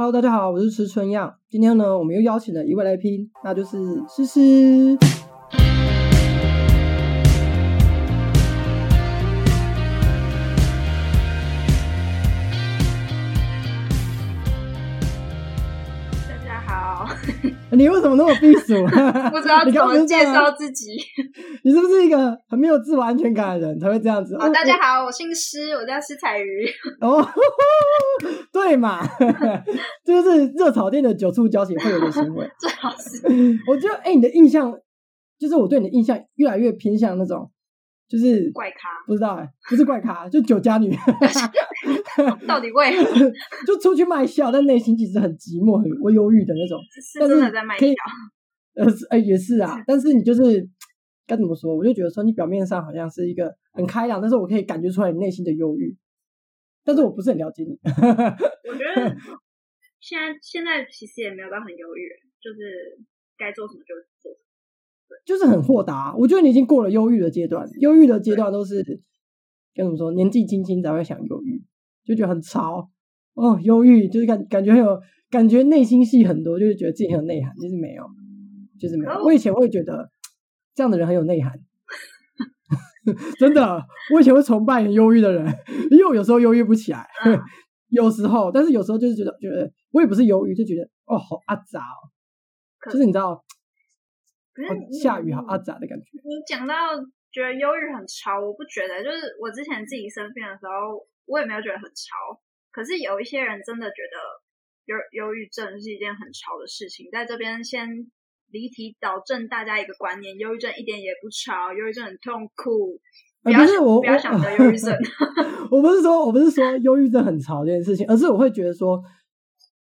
Hello，大家好，我是池春样。今天呢，我们又邀请了一位来宾，那就是诗诗。你为什么那么避暑？不知道怎么介绍自己。你是不是一个很没有自我安全感的人才会这样子？哦，大家好，我姓施，我叫施彩瑜。哦，对嘛，这就是热炒店的酒醋交情会有的行为。最好是我觉得，哎、你的印象就是我对你的印象越来越偏向那种，就是怪咖，不知道哎、不是怪咖，就酒家女，到底为何 就出去卖笑，但内心其实很寂寞、很会忧郁的那种。是真的在卖笑？呃，是哎、也是啊，但是你就是该怎么说？我就觉得说，你表面上好像是一个很开朗，但是我可以感觉出来你内心的忧郁。但是我不是很了解你，我觉得现在现在其实也没有到很忧郁，就是该做什么就做什么。就是很豁达。我觉得你已经过了忧郁的阶段，忧郁的阶段都是跟怎么说？年纪轻轻才会想忧郁，就觉得很潮哦，忧郁就是感感觉很有感觉，内心戏很多，就是觉得自己很有内涵，其实没有，就是没有。我我以前会觉得这样的人很有内涵。真的，我以前会崇拜很忧郁的人，因为我有时候忧郁不起来，嗯有时候，但是有时候就是觉得，觉得我也不是忧郁，就觉得哦，好阿杂哦，就是你知道，下雨好阿杂的感觉。你讲到觉得忧郁很潮，我不觉得，就是我之前自己生病的时候，我也没有觉得很潮。可是有一些人真的觉得忧忧郁症是一件很潮的事情，在这边先离题导正大家一个观念：忧郁症一点也不潮，忧郁症很痛苦。不要是我我不要想得忧郁症。我不是说我不是说忧郁症很潮这件事情，而是我会觉得说，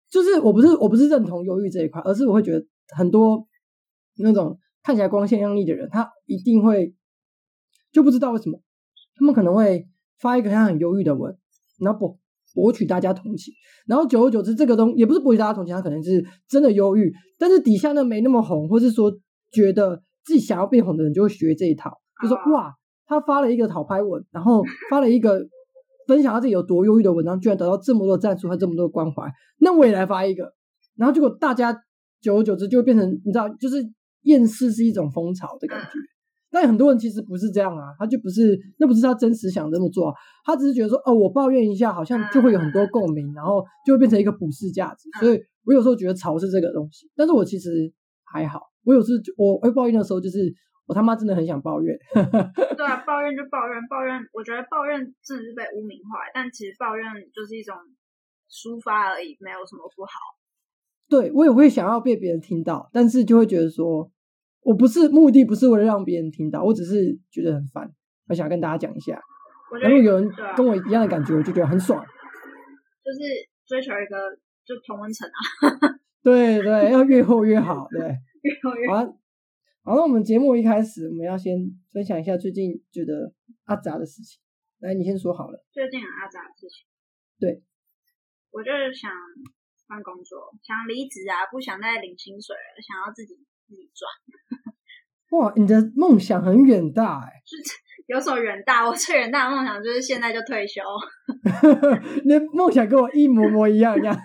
就是我不是我不是认同忧郁这一块，而是我会觉得很多那种看起来光鲜亮丽的人，他一定会就不知道为什么，他们可能会发一个他很忧郁的文，然后博博取大家同情，然后久而久之，这个东也不是博取大家同情，他可能是真的忧郁，但是底下呢没那么红，或是说觉得自己想要变红的人就会学这一套，就说哦哇。他发了一个讨拍文，然后发了一个分享他自己有多忧郁的文章，居然得到这么多赞数和这么多关怀，那我也来发一个，然后结果大家久而久之就会变成你知道，就是厌世是一种风潮的感觉。但很多人其实不是这样啊，他就不是那不是他真实想这么做、啊，他只是觉得说哦，我抱怨一下，好像就会有很多共鸣，然后就会变成一个普世价值。所以我有时候觉得潮是这个东西，但是我其实还好，我有时我会抱怨的时候，就是我他妈真的很想抱怨。对啊，抱怨就抱怨，抱怨，我觉得抱怨真的是被污名化，但其实抱怨就是一种抒发而已，没有什么不好。对我也会想要被别人听到，但是就会觉得说，我不是目的不是为了让别人听到，我只是觉得很烦，我想跟大家讲一下。然后有人跟我一样的感觉，我就觉得很爽。就是追求一个就同温层啊，对对，要越厚越好。对，越厚越好啊，好，那我们节目一开始，我们要先分享一下最近觉得阿杂的事情。来，你先说好了。最近很阿杂的事情。对，我就是想换工作，想离职啊，不想再领薪水了，想要自己自己赚。哇，你的梦想很远大哎、有所远大，我最远大的梦想就是现在就退休。你的梦想跟我一模模一样一样。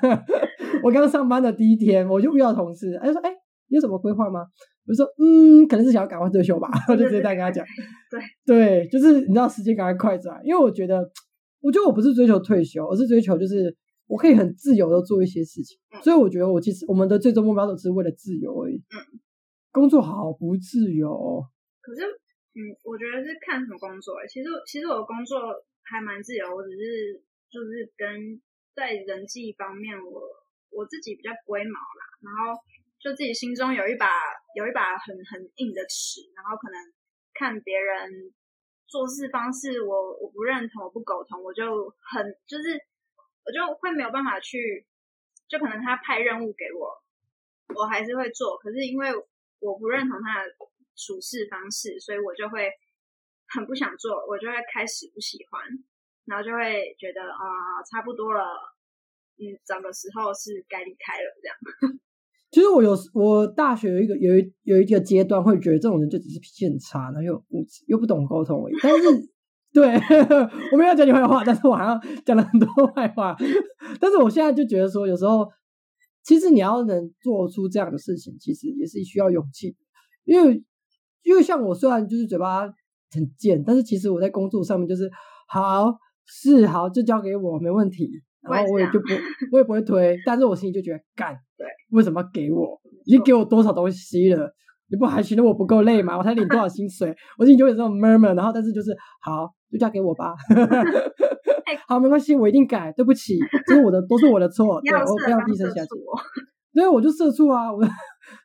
我刚上班的第一天，我就遇到同事，他就说：“哎、你有什么规划吗？”我就说：“嗯，可能是想要赶快退休吧。”我就直接这样跟他讲。对对，就是你知道时间赶快快转，因为我觉得，我觉得我不是追求退休，而是追求就是我可以很自由的做一些事情。嗯所以我觉得我其实我们的最终目标都只是为了自由而已。嗯工作好不自由，可是，嗯，我觉得是看什么工作、欸。其实，其实我的工作还蛮自由，我只是就是跟在人际方面我，我自己比较龟毛啦，然后就自己心中有一把有一把很很硬的尺，然后可能看别人做事方式我我不认同，我不苟同，我就很就是我就会没有办法去，就可能他派任务给我，我还是会做，可是因为我不认同他的处事方式，所以我就会很不想做，我就会开始不喜欢，然后就会觉得啊、差不多了，嗯，什么时候是该离开了这样。其实我有我大学有一个有一有一个阶段会觉得这种人就只是脾气很差，然后又，又不懂沟通而已。但是对 我没有讲你坏话，但是我好像讲了很多坏话。但是我现在就觉得说，有时候其实你要能做出这样的事情，其实也是需要勇气。因为因为像我虽然就是嘴巴很贱，但是其实我在工作上面就是好是好就交给我没问题，然后我也就不我也不会推，但是我心里就觉得干对，为什么要给我？已经给我多少东西了？你不还觉得我不够累吗？我才领多少薪水？我心里就有这种 murmur，然后但是就是好就嫁给我吧。好，没关系，我一定改。对不起，这是我的，都是我的错。对，我不要低声下气。对，我就社畜啊，我，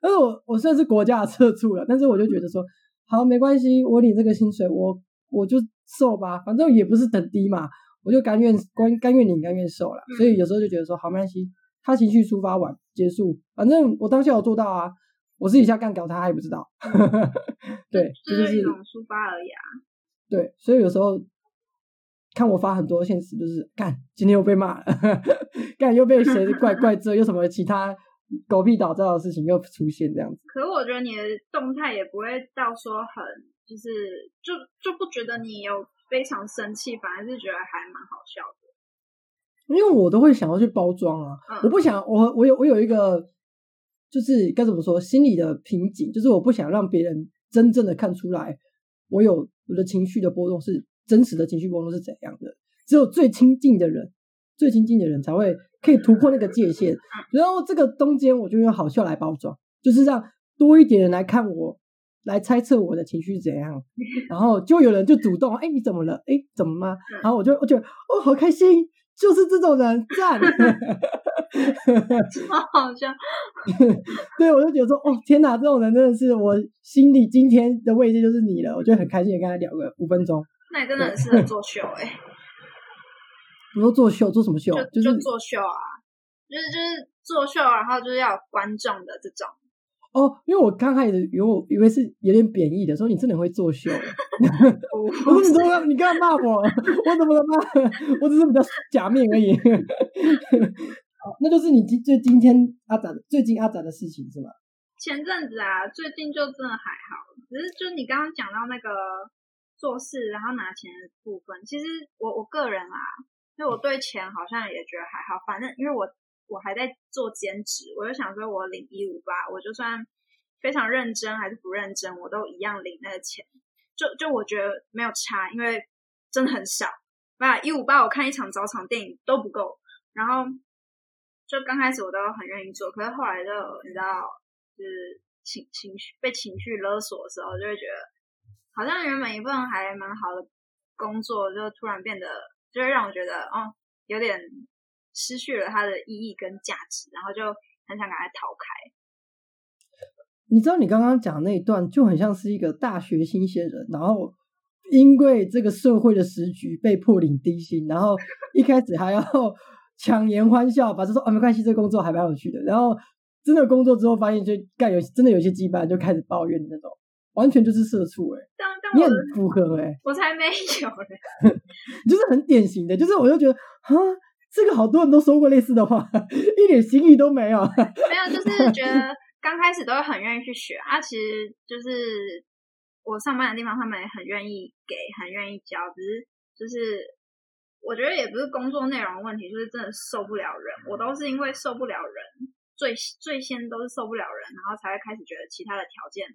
但是我我虽然是国家的社畜了，但是我就觉得说，好，没关系，我领这个薪水，我我就瘦吧，反正也不是等低嘛，我就甘愿甘甘愿领，甘愿受了。所以有时候就觉得说，好，没关系，他情绪抒发完结束，反正我当下有做到啊，我私底下干搞他，他也不知道。对，就是一种抒发而已啊。对，所以有时候。看我发很多现实，就是干，今天又被骂了，干又被谁 怪怪这，又什么其他狗屁倒灶的事情又出现这样子。可是我觉得你的动态也不会到说很，就是就就不觉得你有非常生气，反而是觉得还蛮好笑的。因为我都会想要去包装啊，我不想我我有我有一个就是该怎么说心理的瓶颈，就是我不想让别人真正的看出来我有我的情绪的波动是。真实的情绪波动是怎样的？只有最亲近的人，最亲近的人才会可以突破那个界限。然后这个中间，我就用好笑来包装，就是让多一点人来看我，来猜测我的情绪怎样。然后就有人就主动，哎，你怎么了？哎，怎么吗？然后我就我觉得哦，好开心，就是这种人赞，超好笑。对，我就觉得说，哦，天哪，这种人真的是我心里今天的慰藉就是你了。我就很开心的跟他聊个五分钟。那你真的很适合做秀哎！你说做秀做什么秀？就就做秀啊，就是就是做秀，然后就是要有观众的这种。哦，因为我刚开始以为我以为是有点贬义的，说你真的会作秀。我说你怎么你刚刚骂我？我怎么了骂？我只是比较假面而已。那就是你今最今天阿展最近阿展的事情是吗？前阵子啊，最近就真的还好，只是就你刚刚讲到那个。做事然后拿钱的部分，其实我我个人啊，就我对钱好像也觉得还好，反正因为我我还在做兼职，我就想说我领一五八，我就算非常认真还是不认真，我都一样领那个钱，就就我觉得没有差，因为真的很少，那一五八我看一场早场电影都不够，然后就刚开始我都很愿意做，可是后来就你知道，就是情情绪被情绪勒索的时候，就会觉得。好像原本一份还蛮好的工作，就突然变得，就会让我觉得，哦，有点失去了它的意义跟价值，然后就很想赶快逃开。你知道，你刚刚讲那一段就很像是一个大学新鲜人，然后因为这个社会的时局被迫领低薪，然后一开始还要强颜欢笑，把这说哦没关系，这工作还蛮有趣的，然后真的工作之后发现就干有真的有些羁绊，就开始抱怨那种。完全就是社畜哎，你很符合哎，我才没有呢，就是很典型的，就是我就觉得啊，这个好多人都说过类似的话，一点新意都没有，没有，就是觉得 刚开始都会很愿意去学啊，其实就是我上班的地方，他们也很愿意给，很愿意教，只是就是我觉得也不是工作内容的问题，就是真的受不了人，我都是因为受不了人，最最先都是受不了人，然后才会开始觉得其他的条件。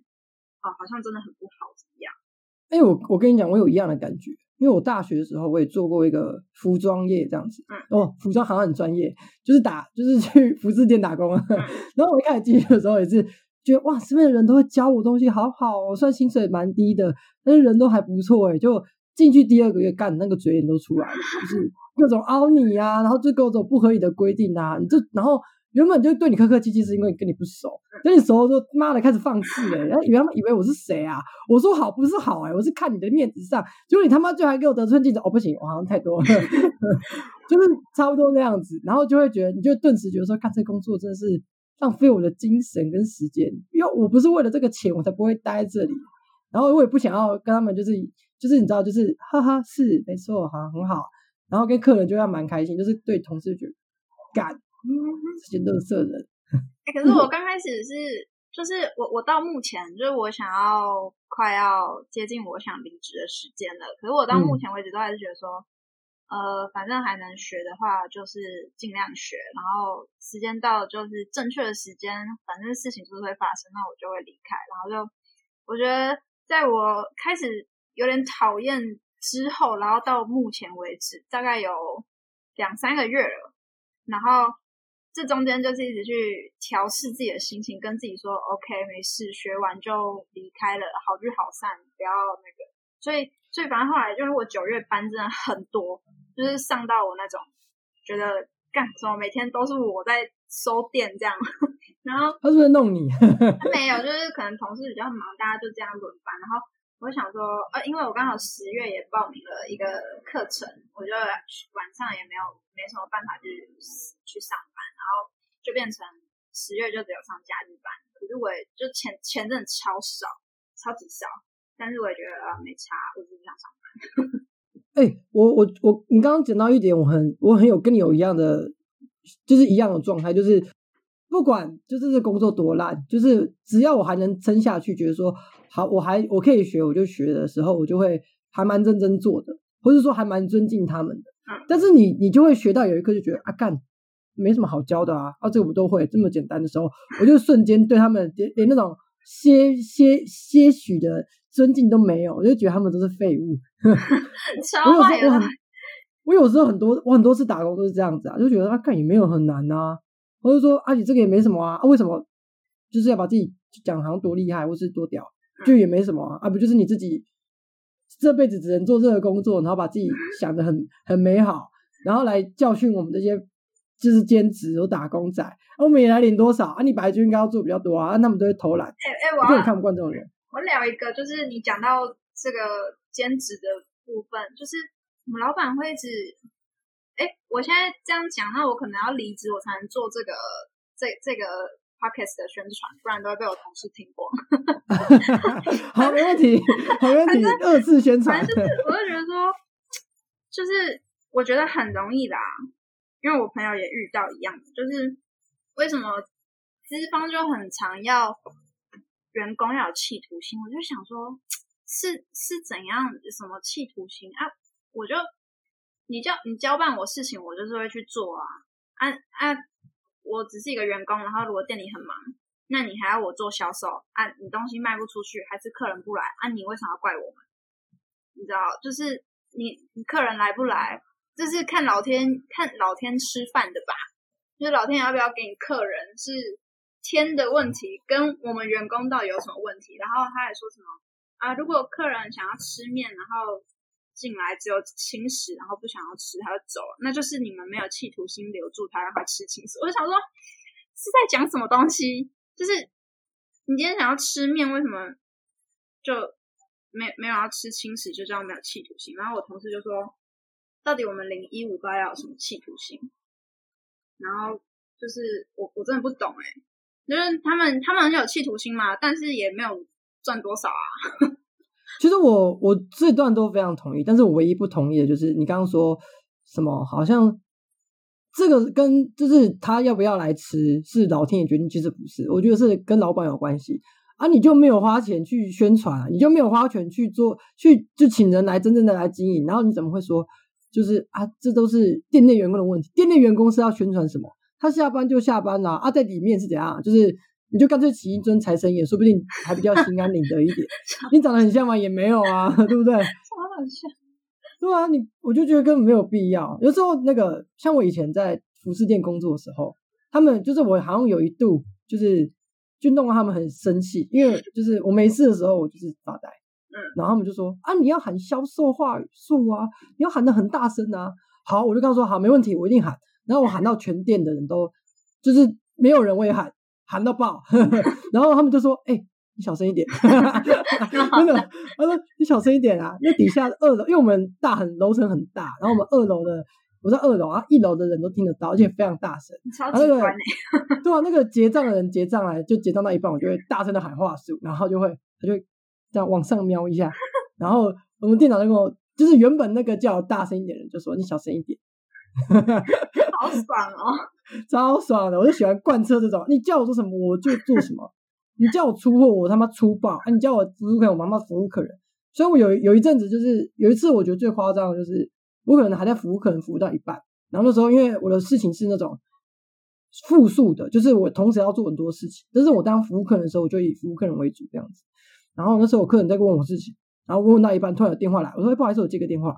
哦，好像真的很不好，怎么样？哎，我我跟你讲，我有一样的感觉，因为我大学的时候我也做过一个服装业这样子，嗯，哦，服装好像很专业，就是打就是去服饰店打工啊。然后我一开始进去的时候也是觉得哇，身边的人都会教我东西，好好，虽然薪水蛮低的，但是人都还不错哎。就进去第二个月干，那个嘴脸都出来了，就是 各种凹你啊，然后就各种不合理的规定啊，你就然后。原本就对你客客气气，是因为跟你不熟。跟你熟了之后，妈的开始放肆 哎！然后以为他们以为我是谁啊？我说好不是好哎，我是看你的面子上。结果你他妈就还给我得寸进尺哦，不行，我好像太多了，就是差不多那样子。然后就会觉得，你就顿时觉得说，干这工作真的是浪费我的精神跟时间，因为我不是为了这个钱，我才不会待在这里。然后我也不想要跟他们，就是就是你知道，就是哈哈，是没错，好很好。然后跟客人就要蛮开心，就是对同事觉得干。这些乐色人，哎，可是我 刚开始是，就是我我到目前就是我想要快要接近我想离职的时间了，可是我到目前为止都还是觉得说，呃，反正还能学的话，就是尽量学，然后时间到就是正确的时间，反正事情就是会发生，那我就会离开。然后就我觉得，在我开始有点讨厌之后，然后到目前为止，大概有两三个月了，然后这中间就是一直去调试自己的心情，跟自己说 OK，没事，学完就离开了，好聚好散，不要那个。所以，所以反正后来，就是我九月班真的很多。就是上到我那种觉得干什么每天都是我在收店这样，然后他是不是弄你？他没有，就是可能同事比较忙，大家就这样轮班。然后我想说，呃，因为我刚好十月也报名了一个课程，我就晚上也没有没什么办法去去上班，然后就变成十月就只有上假日班。可是我也就钱钱真的超少，超级少，但是我也觉得呃没差，我只是想上班。哎，我我我，你刚刚讲到一点，我很我很有跟你有一样的，就是一样的状态，就是不管就是这工作多烂，就是只要我还能撑下去，觉得说好，我还我可以学，我就学的时候，我就会还蛮认真做的，或者说还蛮尊敬他们的。但是你你就会学到有一刻就觉得啊干，没什么好教的啊，啊这个我都会这么简单的时候，我就瞬间对他们连连那种些些些许的。尊敬都没有，我就觉得他们都是废物。我有时候我很，我有时候很多我很多次打工都是这样子啊，就觉得啊，干也没有很难啊，或者说啊，你这个也没什么啊，为什么就是要把自己讲好像多厉害或是多屌，就也没什么啊，啊不就是你自己这辈子只能做这个工作，然后把自己想的很很美好，然后来教训我们这些就是兼职有打工仔，我们也来领多少啊？你白军应该要做比较多啊，他们都会偷懒，哎哎，我根本看不惯这种人。我聊一个，就是你讲到这个兼职的部分，就是我们老板会一直，哎，我现在这样讲，那我可能要离职，我才能做这个这这个 podcast 的宣传，不然都会被我同事听光。好，没问题，好问题，二次宣传。就是，我就觉得说，就是我觉得很容易啦，因为我朋友也遇到一样的，就是为什么资方就很常要。员工要有企图心，我就想说，是是怎样什么企图心啊？我就你叫你交办我事情，我就是会去做啊啊啊！我只是一个员工，然后如果店里很忙，那你还要我做销售啊？你东西卖不出去，还是客人不来啊？你为什么要怪我们？你知道，就是你你客人来不来，这是看老天看老天吃饭的吧？就是老天要不要给你客人是？天的问题跟我们员工到底有什么问题？然后他还说什么啊？如果客人想要吃面，然后进来只有轻食，然后不想要吃他就走了，那就是你们没有企图心留住他，让他吃轻食。我就想说是在讲什么东西？就是你今天想要吃面，为什么就没没有要吃轻食？就这样没有企图心？然后我同事就说，到底我们零一五八要有什么企图心？然后就是我我真的不懂哎。就是他们，他们很有企图心嘛，但是也没有赚多少啊。其实我我这段都非常同意，但是我唯一不同意的就是你刚刚说什么，好像这个跟就是他要不要来吃是老天爷决定，其实不是，我觉得是跟老板有关系啊。你就没有花钱去宣传，你就没有花钱去做，去就请人来真正的来经营，然后你怎么会说就是啊，这都是店内员工的问题？店内员工是要宣传什么？他下班就下班啦，啊，在里面是怎样？就是你就干脆起一尊财神爷，说不定还比较心安理得一点。你长得很像吗？也没有啊，对不对？超很像。对啊，你我就觉得根本没有必要。有时候那个像我以前在服饰店工作的时候，他们就是我好像有一度就是就弄到他们很生气，因为就是我没事的时候我就是发呆，嗯，然后他们就说啊，你要喊销售话术啊，你要喊的很大声啊。好，我就跟他说好，没问题，我一定喊。然后我喊到全店的人都，就是没有人会喊，喊到爆。然后他们就说：“哎，你小声一点。”真的，他说：“你小声一点啊，因为底下二楼，因为我们大很楼层很大，然后我们二楼的我在二楼啊，一楼的人都听得到，而且非常大声。超级关对啊，那个结账的人结账来就结账到一半，我就会大声的喊话术，然后就会他就这样往上瞄一下，然后我们店长就跟我，就是原本那个叫大声一点的人就说：“你小声一点。”好爽哦，超爽的！我就喜欢贯彻这种，你叫我做什么我就做什么，你叫我出货我他妈出爆，啊，你叫我服务客人我他妈服务客人。所以我有有一阵子就是有一次我觉得最夸张的就是我可能还在服务，客人服务到一半。然后那时候因为我的事情是那种复数的，就是我同时要做很多事情。但是我当服务客人的时候，我就以服务客人为主这样子。然后那时候我客人在问我事情，然后问到一半，突然有电话来，我说不好意思，我接个电话。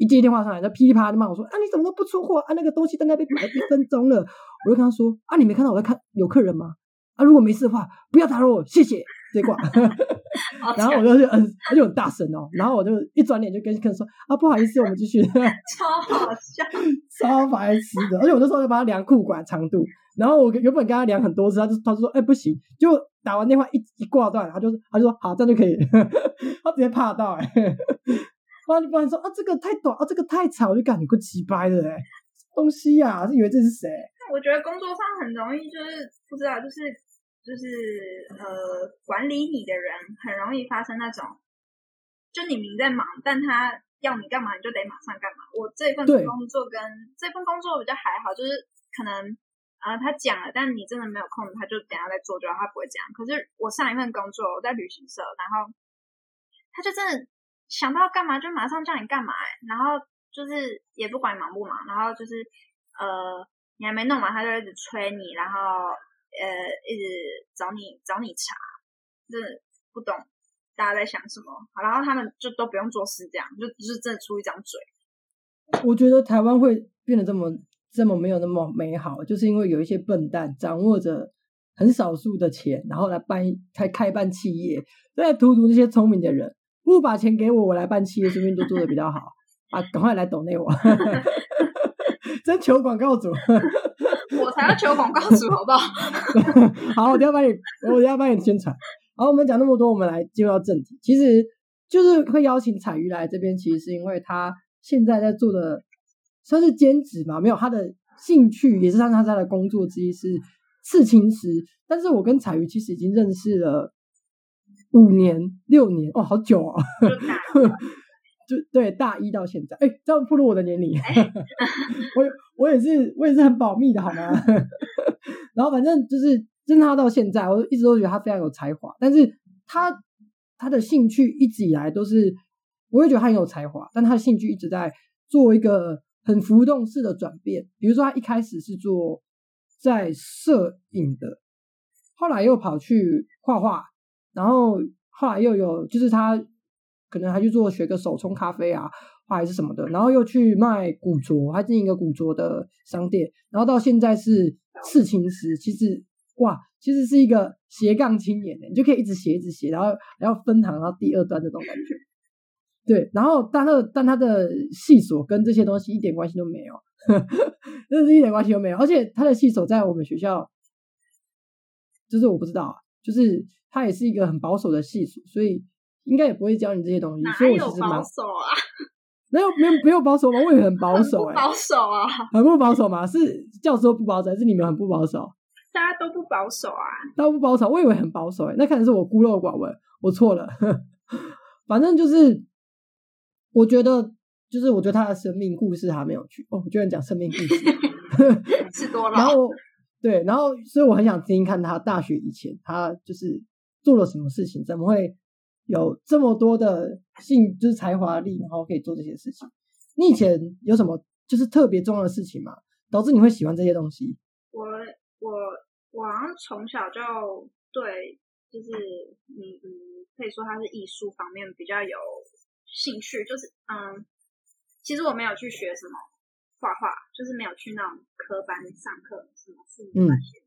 一接电话上来，他噼里啪啦的骂我说啊，你怎么都不出货啊？那个东西在那边摆一分钟了。我就跟他说啊，你没看到我在看有客人吗？啊，如果没事的话，不要打扰我，谢谢。接挂，然后我就嗯，他就很大声哦，然后我就一转脸就跟客人说啊，不好意思，我们继续。超好笑，超白痴的，而且我那时候就帮他量裤管长度，然后我原本跟他量很多次，他就他就说哎不行，就打完电话一一挂断，他就他就说好，这样就可以，他直接怕到哎，不然不然说啊这个太短啊这个太长，我就感觉够鸡掰的哎，东西呀，是以为这是谁？我觉得工作上很容易就是不知道就是。就是呃，管理你的人很容易发生那种，就你明在忙，但他要你干嘛，你就得马上干嘛。我这份工作跟这份工作比较还好，就是可能啊，他讲了，但你真的没有空，他就等下再做，就他不会这样。可是我上一份工作我在旅行社，然后他就真的想到干嘛就马上叫你干嘛，然后就是也不管你忙不忙，然后就是呃，你还没弄完，他就一直催你，然后。呃，一直找你找你查，真的不懂大家在想什么。然后他们就都不用做事，这样就就是真的出一张嘴。我觉得台湾会变得这么这么没有那么美好，就是因为有一些笨蛋掌握着很少数的钱，然后来办开开办企业，在荼毒那些聪明的人。不把钱给我，我来办企业，顺便都做的比较好啊！赶快来抖内我，真求广告主。我才要求广告主，好不好？好，我等下帮你，我等下帮你宣传。好，我们讲那么多，我们来进入到正题。其实就是会邀请彩鱼来这边，其实是因为他现在在做的算是兼职嘛，没有他的兴趣，也是他他他的工作之一是刺青师。但是我跟彩鱼其实已经认识了五年、六年，哦，好久哦。就对，大一到现在，哎，这样暴露我的年龄。我我也是，我也是很保密的，好吗？然后反正就是，真他到现在，我一直都觉得他非常有才华。但是他他的兴趣一直以来都是，我也觉得他很有才华，但他的兴趣一直在做一个很浮动式的转变。比如说，他一开始是做在摄影的，后来又跑去画画，然后后来又有就是他。可能还去做学个手冲咖啡啊，还是什么的，然后又去卖古着，还经营一个古着的商店，然后到现在是刺青师。其实哇，其实是一个斜杠青年的，你就可以一直写一直写，然后然后分行到第二端这种感觉。对，然后但他但他的细所跟这些东西一点关系都没有，真的是一点关系都没有。而且他的细所在我们学校，就是我不知道啊，就是他也是一个很保守的系数，所以。应该也不会教你这些东西，所以我其实蛮保守啊。没有没有没有保守吗？我也很保守哎，保守啊，很不保守吗？是教授不保守，还是你们很不保守？大家都不保守啊，都不保守。我以为很保守哎，那可能是我孤陋寡闻，我错了。反正就是，我觉得就是我觉得他的生命故事还没有去哦，我居然讲生命故事，吃多了。然后对，然后所以我很想听听看他大学以前他就是做了什么事情，怎么会？有这么多的性，就是才华力，然后可以做这些事情。你以前有什么就是特别重要的事情吗？导致你会喜欢这些东西？我我我好像从小就对，就是你嗯，可以说他是艺术方面比较有兴趣。就是嗯，其实我没有去学什么画画，就是没有去那种科班上课什么什么那些，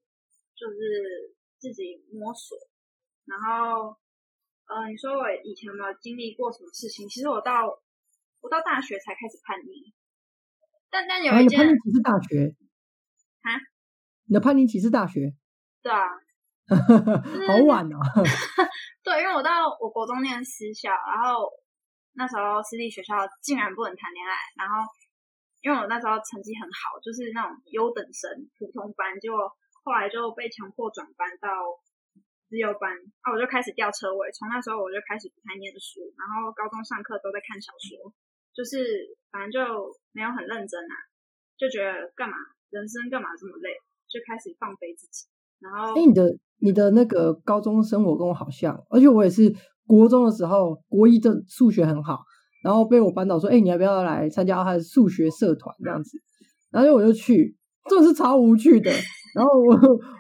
就是自己摸索，然后。呃，你说我以前有没有经历过什么事情？其实我到我到大学才开始叛逆，但但有一件叛逆期是大学啊？你的叛逆期是大学？对啊，好晚哦。对，因为我到我国中念私校，然后那时候私立学校竟然不能谈恋爱，然后因为我那时候成绩很好，就是那种优等生普通班，结果后来就被强迫转班到。自由班啊，我就开始掉车尾。从那时候我就开始不太念书，然后高中上课都在看小说，就是反正就没有很认真啊，就觉得干嘛人生干嘛这么累，就开始放飞自己。然后，哎，你的你的那个高中生活跟我好像，而且我也是国中的时候，国一的数学很好，然后被我班导说：“哎，你要不要来参加他的数学社团这样子？”然后我就去，真的是超无趣的。然后我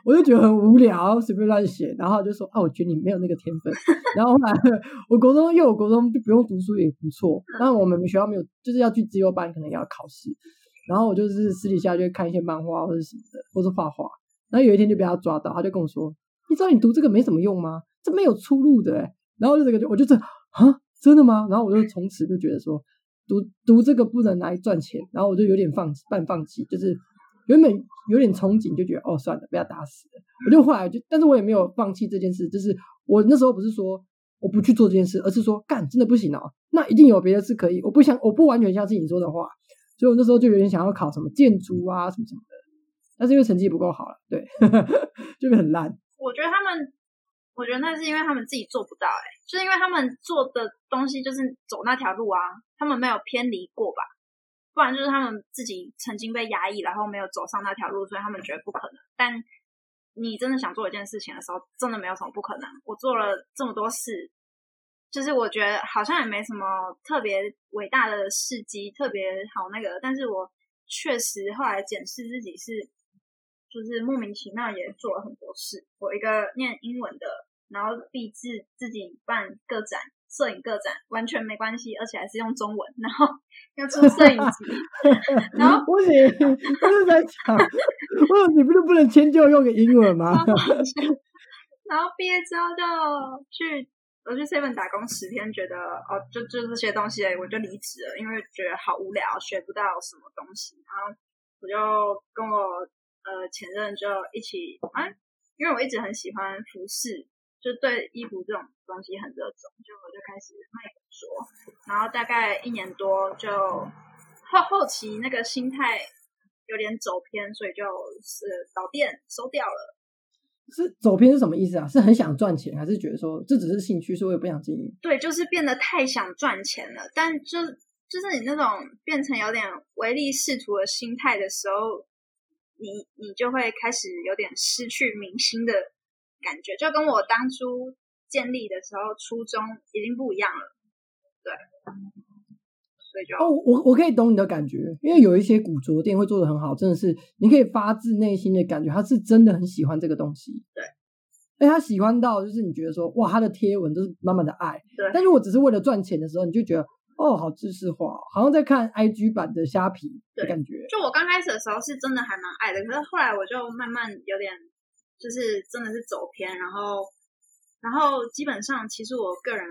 我就觉得很无聊，随便乱写。然后就说：“啊，我觉得你没有那个天分。”然后后来我国中，因为我国中就不用读书也不错。但我们学校没有，就是要去自由班，可能也要考试。然后我就是私底下就看一些漫画或者什么的，或是画画。然后有一天就被他抓到，他就跟我说：“你知道你读这个没什么用吗？这没有出路的。”然后就这个就，我就这啊。真的吗？然后我就从此就觉得说，读读这个不能来赚钱，然后我就有点放半放弃，就是原本有点憧憬，就觉得哦算了，不要打死了。我就后来就，但是我也没有放弃这件事，就是我那时候不是说我不去做这件事，而是说干真的不行哦，那一定有别的事可以。我不想，我不完全相信你说的话，所以我那时候就有点想要考什么建筑啊什么什么的，但是因为成绩不够好了，对，就很烂。我觉得他们。我觉得那是因为他们自己做不到，哎，就是因为他们做的东西就是走那条路啊，他们没有偏离过吧？不然就是他们自己曾经被压抑，然后没有走上那条路，所以他们觉得不可能。但你真的想做一件事情的时候，真的没有什么不可能。我做了这么多事，就是我觉得好像也没什么特别伟大的事迹，特别好那个，但是我确实后来检视自己是。就是莫名其妙也做了很多事。我一个念英文的，然后立志自己办个展，摄影个展完全没关系，而且还是用中文，然后要出摄影集。然后 不行，不是在讲，我你不是不能迁就用个英文吗？然后毕业之后就去我去 seven 打工十天，觉得哦，就就这些东西，我就离职了，因为觉得好无聊，学不到什么东西。然后我就跟我。呃，前任就一起啊，因为我一直很喜欢服饰，就对衣服这种东西很热衷，就我就开始卖着，然后大概一年多就后后期那个心态有点走偏，所以就是导店收掉了。是走偏是什么意思啊？是很想赚钱，还是觉得说这只是兴趣，所以我也不想经营？对，就是变得太想赚钱了，但就就是你那种变成有点唯利是图的心态的时候。你你就会开始有点失去明星的感觉，就跟我当初建立的时候初衷已经不一样了，对，所以就哦，我我可以懂你的感觉，因为有一些古着店会做的很好，真的是你可以发自内心的感觉他是真的很喜欢这个东西，对，哎，他喜欢到就是你觉得说哇，他的贴文都是满满的爱，对，但如果只是为了赚钱的时候，你就觉得。哦，好知识化，好像在看 IG 版的虾皮的感觉。就我刚开始的时候是真的还蛮爱的，可是后来我就慢慢有点，就是真的是走偏，然后，然后基本上其实我个人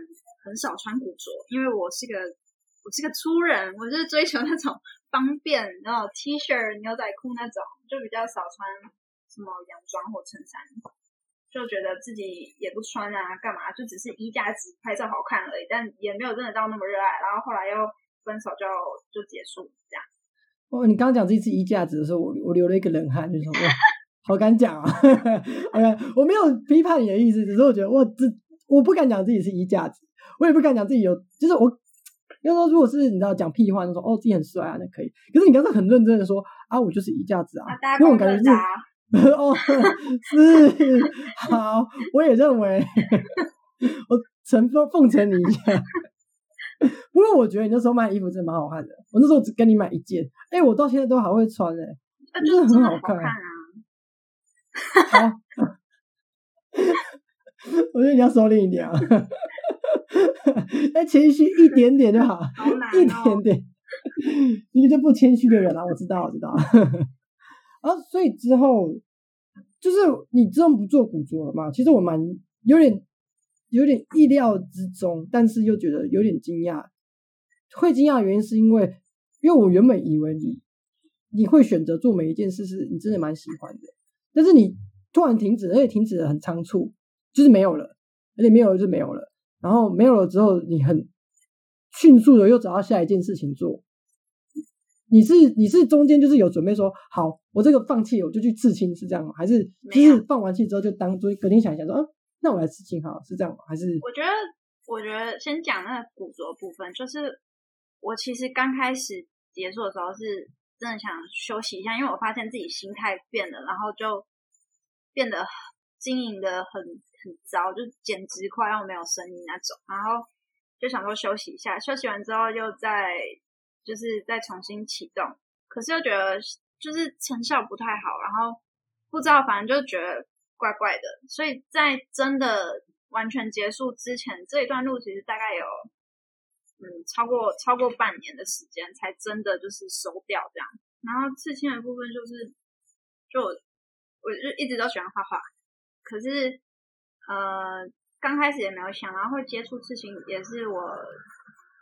很少穿古着，因为我是个我是个粗人，我就是追求那种方便，然后 T 恤、牛仔裤那种，就比较少穿什么洋装或衬衫。就觉得自己也不穿啊，干嘛？就只是衣架子拍照好看而已，但也没有真的到那么热爱。然后后来又分手，就就结束这样。哦，你刚刚讲这次衣架子的时候，我我流了一个冷汗，就说哇，好敢讲啊！OK，我没有批判你的意思，只是我觉得我这我不敢讲自己是衣架子，我也不敢讲自己有，就是我要说如果是你知道讲屁话，就说哦自己很帅啊，那可以。可是你刚才很认真的说啊，我就是衣架子啊，那我感觉是。哦，是好，我也认为，我承奉奉承你一下。不过我觉得你那时候卖衣服真的蛮好看的，我那时候只跟你买一件，哎，我到现在都还会穿哎，真的很好看啊。好，我觉得你要收敛一点啊，哎，谦虚一点点就好，一点点，你就不谦虚的人啊，我知道，我知道。啊，所以之后就是你之后不做古着了嘛？其实我蛮有点有点意料之中，但是又觉得有点惊讶。会惊讶的原因是因为，因为我原本以为你你会选择做每一件事是你真的蛮喜欢的，但是你突然停止，而且停止的很仓促，就是没有了，而且没有了就没有了。然后没有了之后，你很迅速的又找到下一件事情做。你是你是中间就是有准备说好，我这个放弃我就去刺青是这样吗？还是就是放完弃之后就当做隔天想一想说，嗯，那我来刺青好是这样吗？还是我觉得我觉得先讲那个古着部分，就是我其实刚开始结束的时候是真的想休息一下，因为我发现自己心态变了，然后就变得经营的很很糟，就简直快要没有声音那种，然后。就想说休息一下，休息完之后又再就是再重新启动，可是又觉得就是成效不太好，然后不知道，反正就觉得怪怪的，所以在真的完全结束之前，这一段路其实大概有嗯超过超过半年的时间，才真的就是收掉这样。然后刺青的部分就是就我就一直都喜欢画画，可是呃刚开始也没有想，然后接触刺青也是我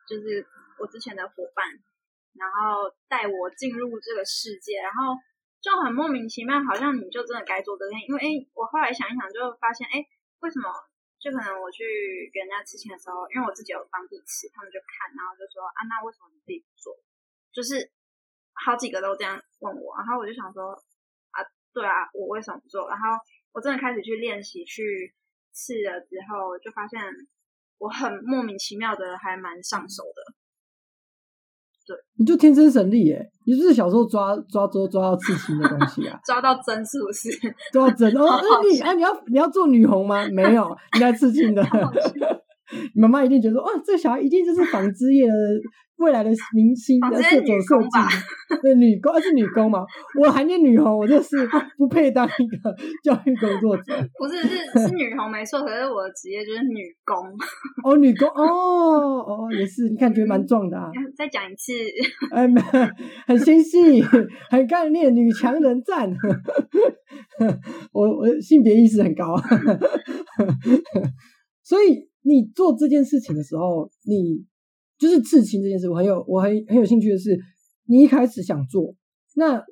就是我之前的伙伴。然后带我进入这个世界，然后就很莫名其妙，好像你就真的该做这件。因为哎，我后来想一想，就发现哎，为什么？就可能我去给人家刺青的时候，因为我自己有当地刺，他们就看，然后就说啊，那为什么你自己不做？就是好几个都这样问我，然后我就想说啊，对啊，我为什么不做？然后我真的开始去练习去试了之后，就发现我很莫名其妙的还蛮上手的。你就天生神力耶！你是不是小时候抓抓周抓到刺青的东西啊？抓到针是不是？抓到针哦！那你哎，你要你要做女红吗？没有，你来刺青的。妈妈一定觉得说，哇，这个小孩一定就是纺织业的未来的明星，纺织设计设计，对，女工，而是女工嘛。我还念女红，我就是不配当一个教育工作者。不是，是是女红没错，可是我的职业就是女工。哦，女工，哦哦，也是，你看觉得蛮壮的啊。再讲一次，哎，很心细，很干练，女强人赞。我我性别意识很高，所以。你做这件事情的时候，你就是刺青这件事，我很有我很很有兴趣的是，你一开始想做，那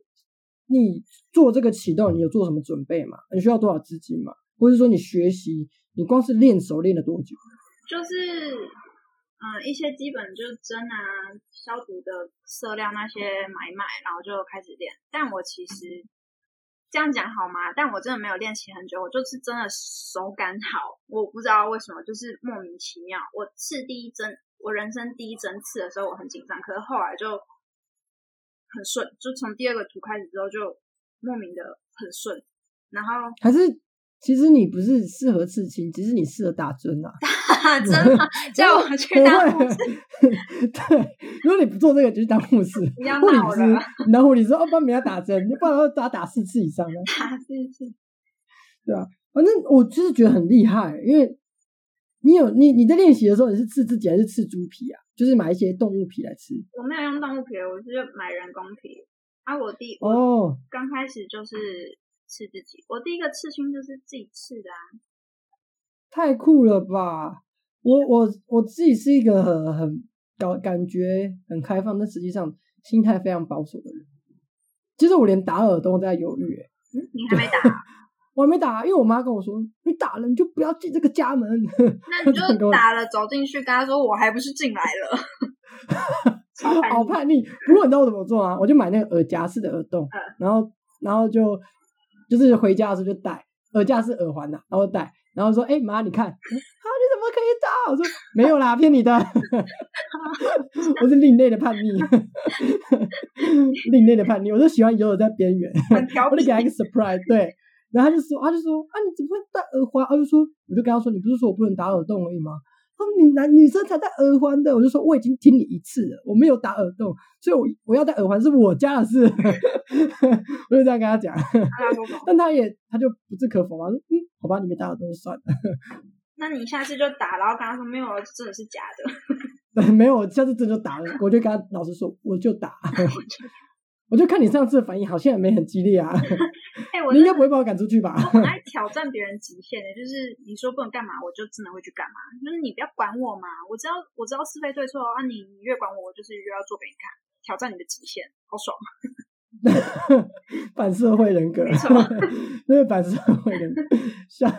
你做这个启动，你有做什么准备吗？你需要多少资金吗？或者说你学习，你光是练手练了多久？就是嗯，一些基本就是针啊、消毒的色料那些买买，然后就开始练。但我其实。这样讲好吗？但我真的没有练习很久，我就是真的手感好，我不知道为什么，就是莫名其妙。我刺第一针，我人生第一针刺的时候我很紧张，可是后来就很顺，就从第二个图开始之后就莫名的很顺。然后还是其实你不是适合刺青，只是你适合打针啊。打针 叫我去当护士。对，如果你不做这个，就去当护士。护理师，然后护理师哦，帮别人打针，你不然要打打四次以上的。打四次。对啊，反正我就是觉得很厉害，因为你有你你在练习的时候，你是刺自己还是刺猪皮啊？就是买一些动物皮来吃。我没有用动物皮，我是买人工皮。啊，我第哦，刚开始就是刺自己，我第一个刺青就是自己刺的啊。太酷了吧！我我我自己是一个很很感感觉很开放，但实际上心态非常保守的人。其实我连打耳洞都在犹豫。嗯，你还没打？我还没打，因为我妈跟我说，你打了你就不要进这个家门。那你就打了走进去，跟他说我还不是进来了。好叛逆！不过你知道我怎么做啊？我就买那个耳夹式的耳洞，然后然后就就是回家的时候就戴耳夹式耳环呐，然后戴。然后说：“哎妈，你看，以打？”我说：“没有啦，骗你的，我是另类的叛逆，另类的叛逆。我就喜欢游走在边缘，我就给他一个 surprise。对，然后他就说，他就说，啊，你怎么会戴耳环？他就说，我就跟他说，你不是说我不能打耳洞而已吗？他说你男女生才戴耳环的，我就说我已经听你一次了，我没有打耳洞，所以我我要戴耳环是我家的事，我就这样跟他讲，但他也他就不置可否嘛，说嗯，好吧，你没打耳洞就算了。那你下次就打，然后跟他说没有，真的是假的。对，没有，下次真的就打了，我就跟他老实说，我就打。我就看你上次的反应，好像也没很激烈啊。哎，我你应该不会把我赶出去吧？我很爱挑战别人极限的，就是你说不能干嘛，我就真的会去干嘛。就是你不要管我嘛，我知道我知道是非对错啊。你你越管我，我就是越要做给你看，挑战你的极限，好爽。反社会人格，没错，那个反社会人格。像，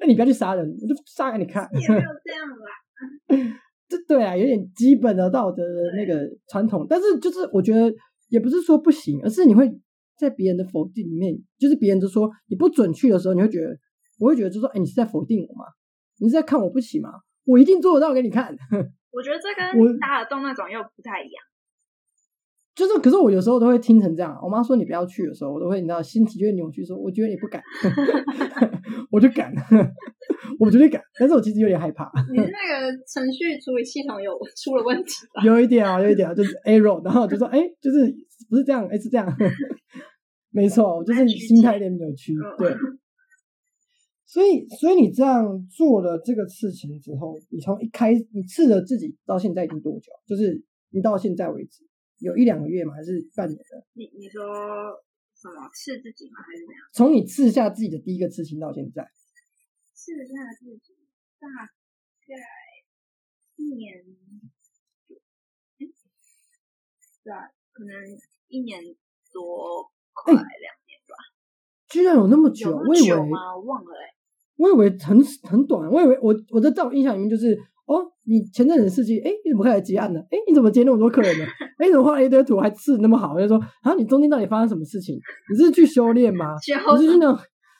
哎，你不要去杀人，我就杀给你看。也没有这样啦。这对啊，有点基本的道德的那个传统，但是就是我觉得。也不是说不行，而是你会在别人的否定里面，就是别人就说你不准去的时候，你会觉得，我会觉得就说，哎，你是在否定我吗？你是在看我不起吗？我一定做得到给你看。我觉得这跟打耳洞那种又不太一样。就是，可是我有时候都会听成这样。我妈说你不要去的时候，我都会你知道心情就会扭曲，说我觉得你不敢，我就敢。我绝对敢，但是我其实有点害怕，你是那个程序处理系统有出了问题吧？有一点啊，有一点啊，就是 error，然后就说，哎，就是不是这样，哎，是这样，没错，就是你心态有点扭曲，对。所以，所以你这样做了这个事情之后，你从一开你试了自己到现在已经多久？就是你到现在为止有一两个月吗？还是半年的？你你说什么刺自己吗？还是怎样？从你刺下自己的第一个刺青到现在，刺下自己大概一年，对啊，可能一年多快两年吧。居然有那么久？我以为吗？我忘了哎。我以为很很短，我以为我我的在我印象里面就是哦，你前阵子事情，哎，你怎么开始结案呢？哎，你怎么接那么多客人呢？哎，怎么画了一堆图还刺那么好？就说然啊，你中间到底发生什么事情？你是去修炼吗？你是去那种？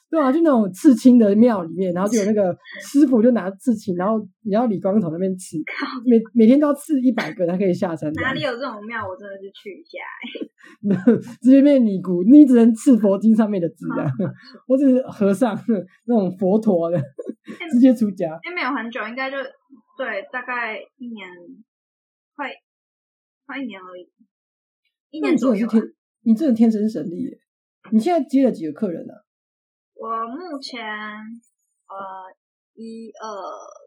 对啊，就那种刺青的庙里面，然后就有那个师傅就拿刺青，然后你要李光头那边刺，每每天都要刺一百个才可以下山。哪里有这种庙？我真的是去一下。直接变尼姑，你只能刺佛经上面的字啊！我只是和尚那种佛陀的，直接出家。因为没有很久，应该就对，大概一年，快快一年而已。一年左右。你真的天生神力耶！你现在接了几个客人呢？我目前呃一二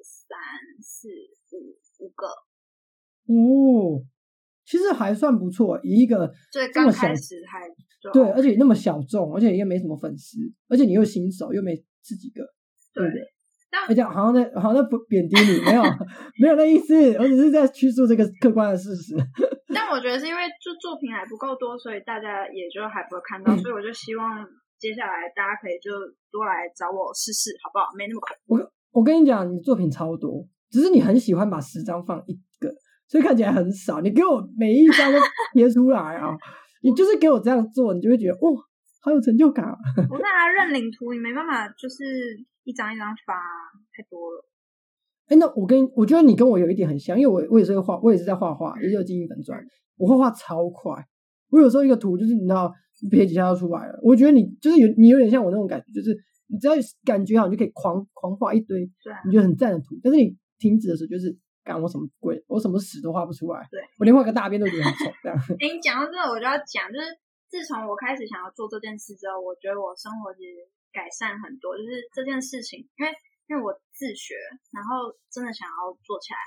三四五五个，哦，其实还算不错，以一个这么小还对，而且那么小众，而且也没什么粉丝，而且你又新手，又没十几个，对不对？而且好像在好像在贬低你，没有 没有那意思，我只是在叙述这个客观的事实。但我觉得是因为就作品还不够多，所以大家也就还不会看到，所以我就希望。接下来大家可以就多来找我试试，好不好？没那么恐怖。我我跟你讲，你作品超多，只是你很喜欢把十张放一个，所以看起来很少。你给我每一张都贴出来啊！你就是给我这样做，你就会觉得哇，好有成就感。啊我在他认领图，你没办法，就是一张一张发，太多了。哎，那我跟我觉得你跟我有一点很像，因为我我也是画，我也是在画画，也有经营粉砖，我画画超快。我有时候一个图就是你知道。撇几下就出来了，我觉得你就是有你有点像我那种感觉，就是你只要感觉好，你就可以狂狂画一堆，对，你觉得很赞的图。但是你停止的时候，就是干我什么鬼，我什么屎都画不出来，对我连画个大便都觉得很丑。这样。哎，你讲到这个，我就要讲，就是自从我开始想要做这件事之后，我觉得我生活其实改善很多。就是这件事情，因为因为我自学，然后真的想要做起来。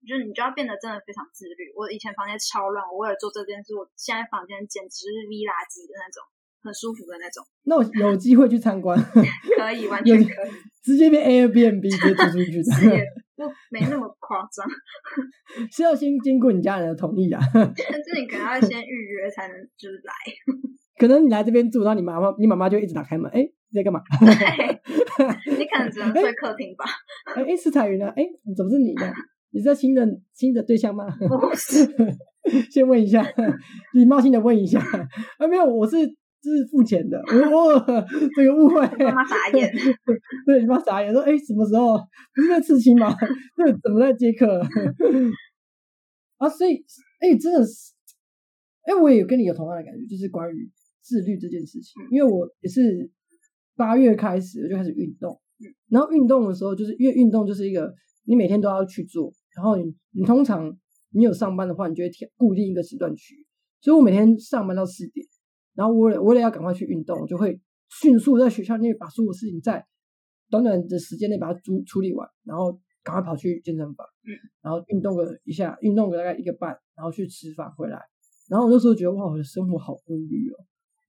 就是你就要变得真的非常自律。我以前房间超乱，我为了做这件事，我现在房间简直是 V 垃圾的那种，很舒服的那种。那我 有机会去参观，可以，完全可以，直接变 Airbnb 直接租出去，也不没那么夸张，是要先经过你家人的同意啊。但是你可能要先预约才能就是来，可能你来这边住，然后你妈妈你妈妈就一直打开门，哎，你在干嘛？你可能只能睡客厅吧。哎，是彩云呢？哎，怎么是你呢？你是新的新的对象吗？不是，先问一下，礼貌性的问一下。啊，没有，我是是付钱的。哦，这个误会。妈妈傻眼。对，你妈傻眼，说：“哎，什么时候？不是在刺青吗？对，怎么在接客？”啊，所以，哎，真的是，哎，我也有跟你有同样的感觉，就是关于自律这件事情。因为我也是八月开始我就开始运动，然后运动的时候，就是因为运动就是一个你每天都要去做。然后你你通常你有上班的话，你就会固定一个时段去。所以我每天上班到四点，然后我我也要赶快去运动，就会迅速在学校内把所有事情在短短的时间内把它处处理完，然后赶快跑去健身房，然后运动个一下，运动个大概一个半，然后去吃饭回来。然后我那时候觉得哇，我的生活好规律哦，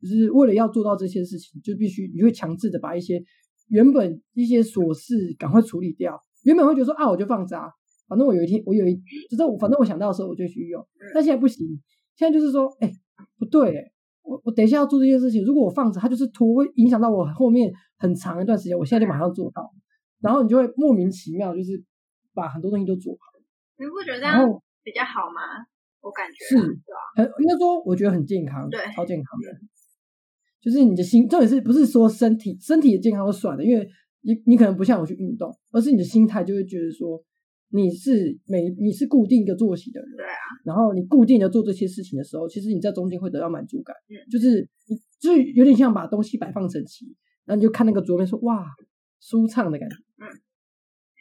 就是为了要做到这些事情，就必须你会强制的把一些原本一些琐事赶快处理掉。原本会觉得说啊，我就放渣。反正我有一天，我有一，就是我，反正我想到的时候我就去用。但现在不行，现在就是说，哎，不对，哎，我我等一下要做这件事情，如果我放着，它就是拖，会影响到我后面很长一段时间。我现在就马上做到，然后你就会莫名其妙，就是把很多东西都做好。你不觉得这样比较好吗？我感觉是？很应该说，我觉得很健康，对，超健康的。就是你的心，重点是不是说身体身体的健康都算了，因为你你可能不像我去运动，而是你的心态就会觉得说。你是每你是固定一个作息的人，对啊。然后你固定的做这些事情的时候，其实你在中间会得到满足感，嗯就是你就是有点像把东西摆放整齐，然后你就看那个桌面说哇舒畅的感觉，嗯。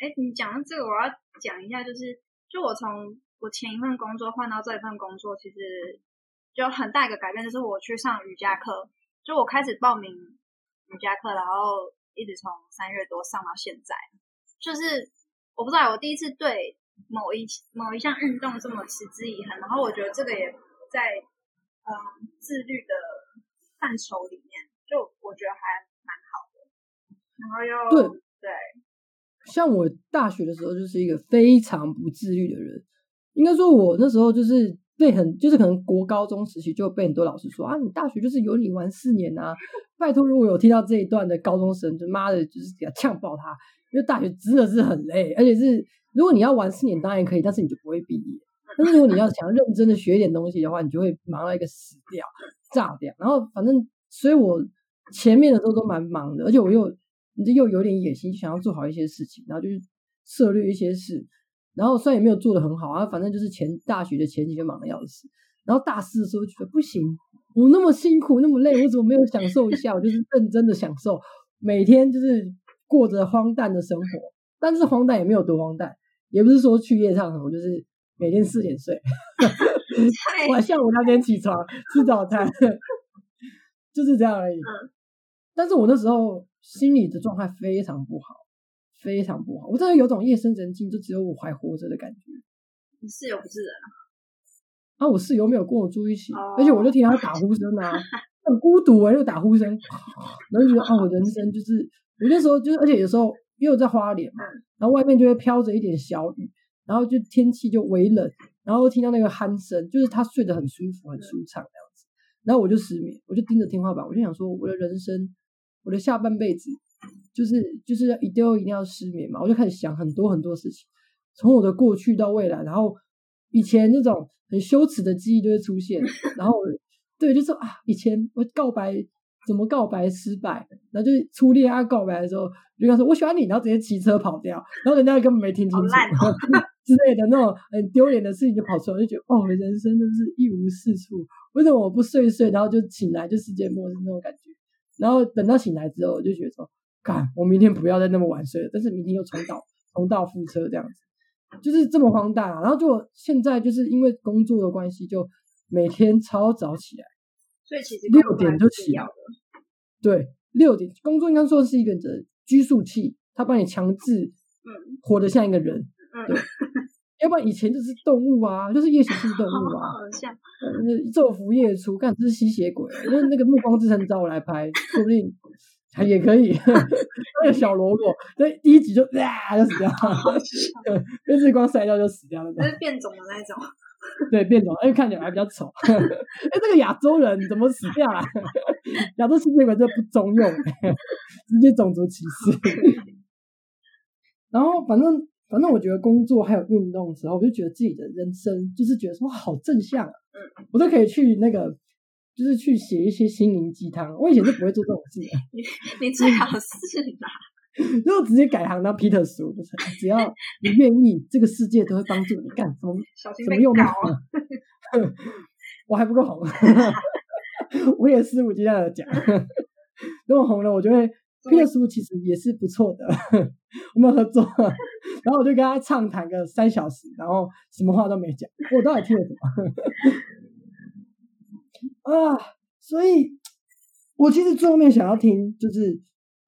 哎，你讲到这个，我要讲一下，就是就我从我前一份工作换到这一份工作，其实就很大一个改变，就是我去上瑜伽课，就我开始报名瑜伽课，然后一直从三月多上到现在，就是我不知道我第一次对某一某一项运动这么持之以恒，然后我觉得这个也在嗯自律的范畴里面，就我觉得还蛮好的，然后又对对。像我大学的时候就是一个非常不自律的人，应该说，我那时候就是被很，就是可能国高中时期就被很多老师说啊，你大学就是有你玩四年啊，拜托，如果有听到这一段的高中生，就妈的，就是给他呛爆他，因为大学真的是很累，而且是如果你要玩四年当然可以，但是你就不会毕业，但是如果你要想认真的学一点东西的话，你就会忙到一个死掉、炸掉，然后反正，所以我前面的时候都蛮忙的，而且我又。你又有点野心，想要做好一些事情，然后就是涉略一些事，然后虽然也没有做的很好啊，反正就是前大学的前几天忙的要死，然后大四的时候觉得不行，我那么辛苦那么累，我怎么没有享受一下？我就是认真的享受每天就是过着荒诞的生活，但是荒诞也没有多荒诞，也不是说去夜唱什么，就是每天四点睡，晚下午两点起床吃早餐，就是这样而已。但是我那时候。心理的状态非常不好，非常不好。我真的有种夜深人静，就只有我还活着的感觉。你室友不是人啊？啊，我室友没有跟我住一起，而且我就听他打呼声啊，很孤独啊，又打呼声，然后觉得啊，我人生就是我那时候就是，而且有时候因为我在花莲嘛，然后外面就会飘着一点小雨，然后就天气就微冷，然后听到那个鼾声，就是他睡得很舒服、很舒畅这样子，然后我就失眠，我就盯着天花板，我就想说，我的人生。我的下半辈子就是就是一定要一定要失眠嘛，我就开始想很多很多事情，从我的过去到未来，然后以前那种很羞耻的记忆就会出现，然后对，就是啊，以前我告白怎么告白失败，然后就是初恋啊告白的时候，就跟他说我喜欢你，然后直接骑车跑掉，然后人家根本没听清楚 之类的那种很丢脸的事情就跑出来，就觉得哦，人生真是一无是处，为什么我不睡一睡，然后就醒来就世界末日那种感觉。然后等到醒来之后，我就觉得说，看我明天不要再那么晚睡了。但是明天又重蹈重蹈覆辙，这样子就是这么荒诞啊。然后就现在就是因为工作的关系，就每天超早起来，所以其实六点就起了。对，六点工作应该说是一个的拘束器，它帮你强制嗯活得像一个人。嗯。要不然以前就是动物啊，就是夜行性动物啊，像昼伏夜出，干这是吸血鬼。那那个《暮光之城》找我来拍，说不定还也可以。那个小萝卜，对，第一集就啊就死掉了 被日光晒掉就死掉了。那是变种的那种。对，变种，哎，看起来还比较丑。哎，这个亚洲人怎么死掉了？亚洲吸血鬼这不中用，直接种族歧视。然后反正。反正我觉得工作还有运动的时候，我就觉得自己的人生就是觉得说好正向啊，我都可以去那个，就是去写一些心灵鸡汤。我以前是不会做这种事的。你 你最好是吧？如果直接改行当 Peter 叔，就是只要你愿意，这个世界都会帮助你干什么？怎么用啊？我还不够红，我也肆无忌惮的讲，等我红了，我就会。P 叔其实也是不错的，我们合作，然后我就跟他畅谈个三小时，然后什么话都没讲，我到底听了什么？啊，所以，我其实最后面想要听，就是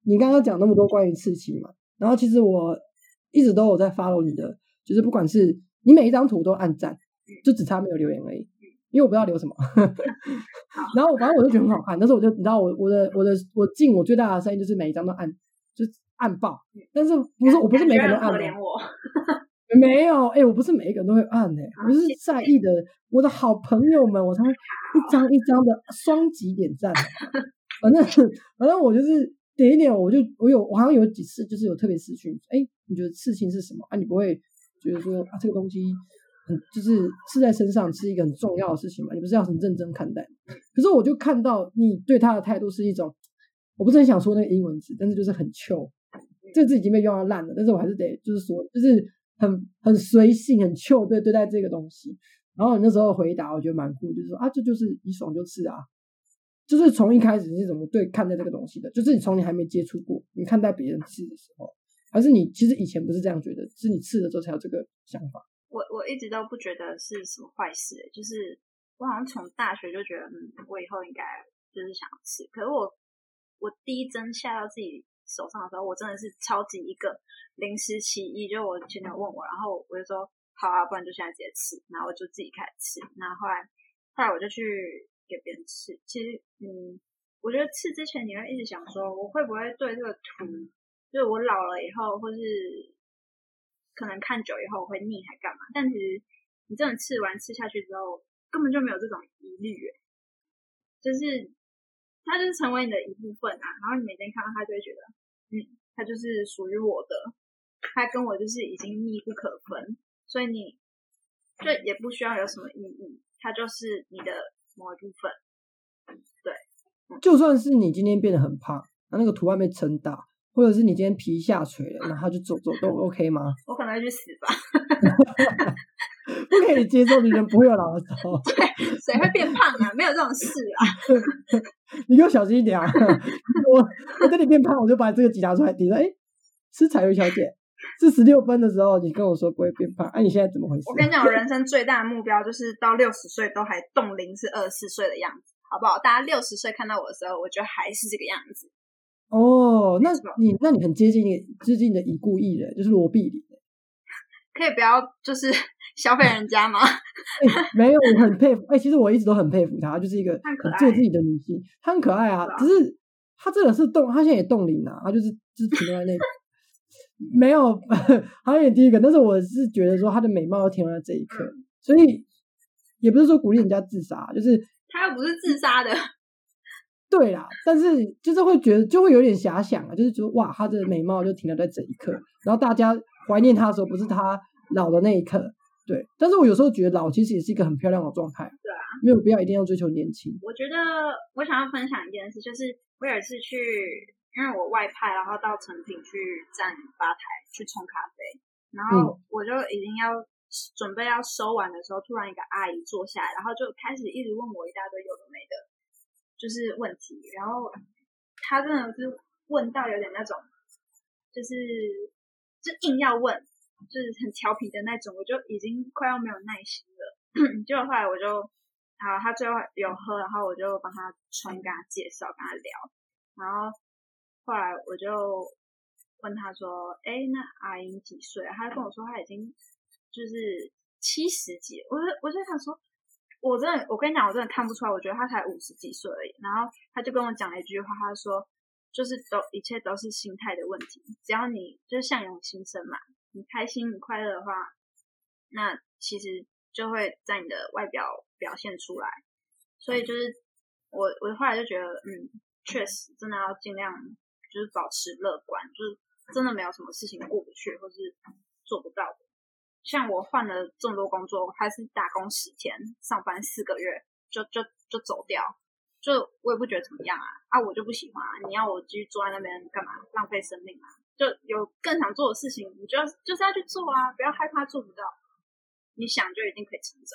你刚刚讲那么多关于刺青嘛，然后其实我一直都有在 follow 你的，就是不管是你每一张图都按赞，就只差没有留言而已。因为我不知道留什么，然后我反正我就觉得很好看，但是我就你知道我我的我的我进我最大的声音就是每一张都按就按爆，但是不是我不是 每个人都按的，没有哎，我不是每一个人都会按哎，我是在意的我的好朋友们，我才会一张一张的双击点赞，反正反正我就是点一点，我就我有我好像有几次就是有特别私讯，哎，你觉得刺青是什么啊？你不会觉得说啊这个东西。很就是刺在身上是一个很重要的事情嘛，你不是要很认真看待？可是我就看到你对他的态度是一种，我不是很想说那个英文字，但是就是很糗，这字已经被用到烂了，但是我还是得就是说，就是很很随性、很糗对对待这个东西。然后你那时候回答，我觉得蛮酷，就是说啊，这就是你爽就刺啊，就是从一开始你是怎么对看待这个东西的？就是你从你还没接触过，你看待别人刺的时候，还是你其实以前不是这样觉得，是你刺了之后才有这个想法？我我一直都不觉得是什么坏事、就是我好像从大学就觉得，嗯，我以后应该就是想要吃。可是我我第一针下到自己手上的时候，我真的是超级一个临时起意，就我前女友问我，然后我就说好啊，不然就现在直接吃，然后我就自己开始吃。然后后来后来我就去给别人吃。其实，嗯，我觉得吃之前你会一直想说，我会不会对这个图，就是我老了以后，或是可能看久以后我会腻还干嘛？但其实你真的吃完吃下去之后，根本就没有这种疑虑，就是它就是成为你的一部分啊。然后你每天看到它，就会觉得，嗯，它就是属于我的，它跟我就是已经密不可分，所以你就也不需要有什么意义，它就是你的某一部分对。就算是你今天变得很胖，那那个图案被撑大，或者是你今天皮下垂了，然后就走走都 OK 吗？我可能会去死吧。不可以接受女人不会有老的时候，对，谁会变胖啊？没有这种事啊。你给我小心一点啊！我我等你变胖，我就把这个挤拿出来抵说。哎，是彩云小姐，是十六分的时候，你跟我说不会变胖，哎、你现在怎么回事？我跟你讲，我人生最大的目标就是到六十岁都还冻龄是二十四岁的样子，好不好？大家六十岁看到我的时候，我觉得还是这个样子。哦，那你那你很接近你接近你的已故艺人，就是罗碧玲。可以不要就是消费人家吗？哎，没有，我很佩服。哎，其实我一直都很佩服她，就是一个做自己的女性，她很可爱啊只是她真的是冻，她现在也冻龄了，她就是就是停留在那个没有，好像也第一个，但是我是觉得说她的美貌停留在这一刻，嗯所以也不是说鼓励人家自杀，就是她又不是自杀的，对啦，但是就是会觉得就会有点遐想啊，就是觉得哇，她的美貌就停留在这一刻，然后大家怀念她的时候，不是她老的那一刻。对，但是我有时候觉得老其实也是一个很漂亮的状态。对啊，没有必要一定要追求年轻。我觉得我想要分享一件事，就是我有一次去，因为我外派，然后到成品去站吧台去冲咖啡，然后我就已经要准备要收完的时候，突然一个阿姨坐下来，然后就开始一直问我一大堆有的没的，就是问题，然后她真的是问到有点那种，就是就硬要问，就是很调皮的那种，我就已经快要没有耐心了。结果后来我就，好，他最后有喝，然后我就帮他冲，跟他介绍，跟他聊，然后后来我就问他说：“哎，那阿英几岁？”他就跟我说他已经就是七十几，我就我就想说，我真的，我跟你讲，我真的看不出来，我觉得他才五十几岁而已。然后他就跟我讲了一句话，他说：“就是都一切都是心态的问题，只要你就是相由心生嘛，你开心你快乐的话，那其实就会在你的外表表现出来。所以就是我我后来就觉得，嗯，确实真的要尽量就是保持乐观，就是真的没有什么事情过不去或是做不到。像我换了这么多工作，还是打工十天，上班四个月，就就就走掉，就我也不觉得怎么样啊啊，我就不喜欢啊！你要我继续坐在那边干嘛？浪费生命啊！就有更想做的事情，你就要就是要去做啊，不要害怕做不到，你想就一定可以成真。